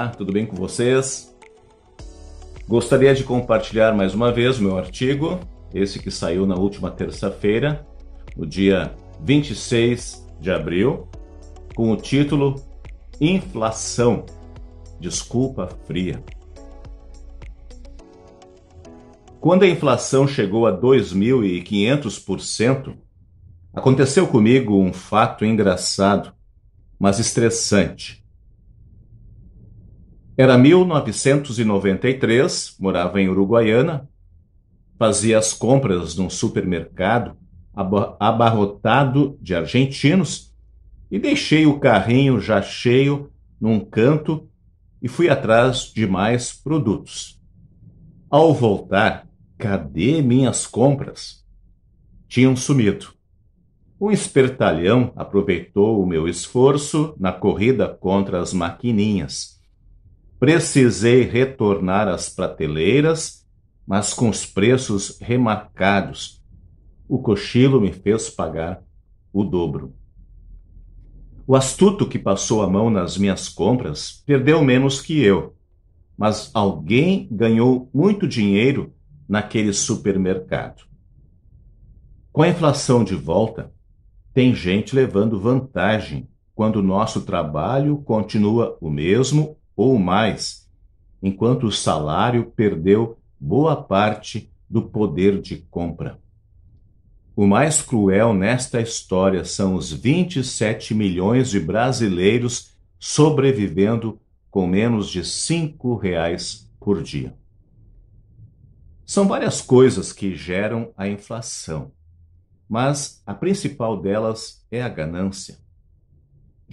Olá, tudo bem com vocês? Gostaria de compartilhar mais uma vez o meu artigo, esse que saiu na última terça-feira, no dia 26 de abril, com o título Inflação Desculpa Fria. Quando a inflação chegou a 2.500%, aconteceu comigo um fato engraçado, mas estressante. Era 1993, morava em Uruguaiana, fazia as compras num supermercado abarrotado de argentinos e deixei o carrinho já cheio num canto e fui atrás de mais produtos. Ao voltar, cadê minhas compras? Tinham sumido. Um espertalhão aproveitou o meu esforço na corrida contra as maquininhas Precisei retornar às prateleiras, mas com os preços remarcados. O cochilo me fez pagar o dobro. O astuto que passou a mão nas minhas compras perdeu menos que eu, mas alguém ganhou muito dinheiro naquele supermercado. Com a inflação de volta, tem gente levando vantagem quando o nosso trabalho continua o mesmo ou mais, enquanto o salário perdeu boa parte do poder de compra. O mais cruel nesta história são os 27 milhões de brasileiros sobrevivendo com menos de cinco reais por dia. São várias coisas que geram a inflação, mas a principal delas é a ganância.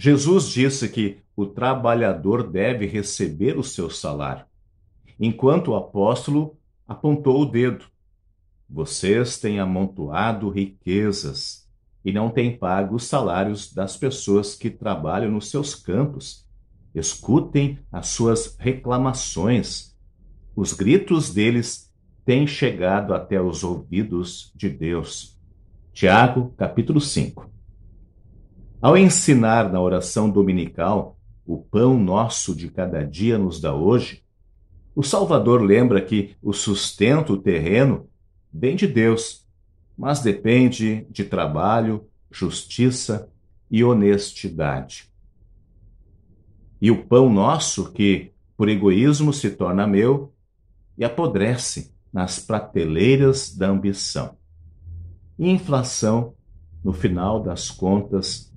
Jesus disse que o trabalhador deve receber o seu salário, enquanto o apóstolo apontou o dedo. Vocês têm amontoado riquezas e não têm pago os salários das pessoas que trabalham nos seus campos. Escutem as suas reclamações. Os gritos deles têm chegado até os ouvidos de Deus. Tiago, capítulo 5. Ao ensinar na oração dominical o pão nosso de cada dia nos dá hoje, o Salvador lembra que o sustento terreno vem de Deus, mas depende de trabalho, justiça e honestidade. E o pão nosso, que por egoísmo se torna meu e apodrece nas prateleiras da ambição. Inflação, no final das contas,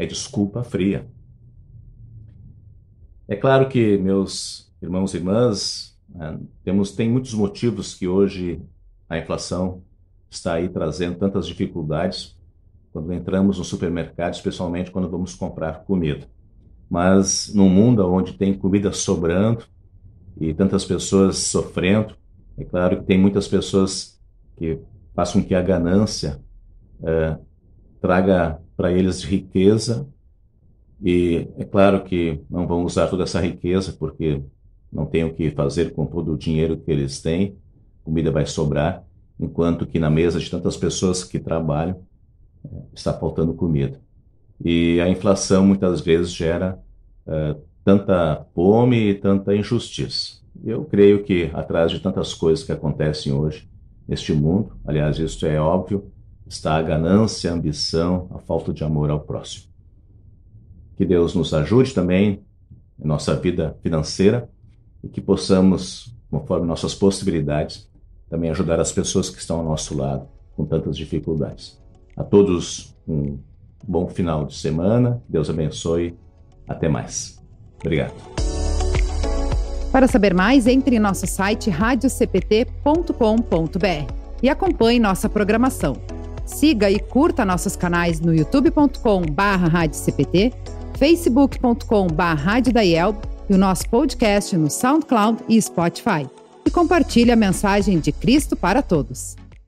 é desculpa fria. É claro que, meus irmãos e irmãs, né, temos, tem muitos motivos que hoje a inflação está aí trazendo tantas dificuldades quando entramos no supermercado, especialmente quando vamos comprar comida. Mas num mundo onde tem comida sobrando e tantas pessoas sofrendo, é claro que tem muitas pessoas que façam que a ganância é, traga para eles riqueza e é claro que não vão usar toda essa riqueza, porque não tem o que fazer com todo o dinheiro que eles têm, comida vai sobrar, enquanto que na mesa de tantas pessoas que trabalham é, está faltando comida. E a inflação muitas vezes gera é, tanta fome e tanta injustiça. Eu creio que atrás de tantas coisas que acontecem hoje neste mundo, aliás, isso é óbvio, está a ganância, a ambição, a falta de amor ao próximo. Que Deus nos ajude também em nossa vida financeira e que possamos, conforme nossas possibilidades, também ajudar as pessoas que estão ao nosso lado com tantas dificuldades. A todos um bom final de semana. Deus abençoe. Até mais. Obrigado. Para saber mais, entre em nosso site radiocpt.com.br e acompanhe nossa programação. Siga e curta nossos canais no youtube.com/radiocpt facebook.com.br e o nosso podcast no SoundCloud e Spotify. E compartilhe a mensagem de Cristo para todos.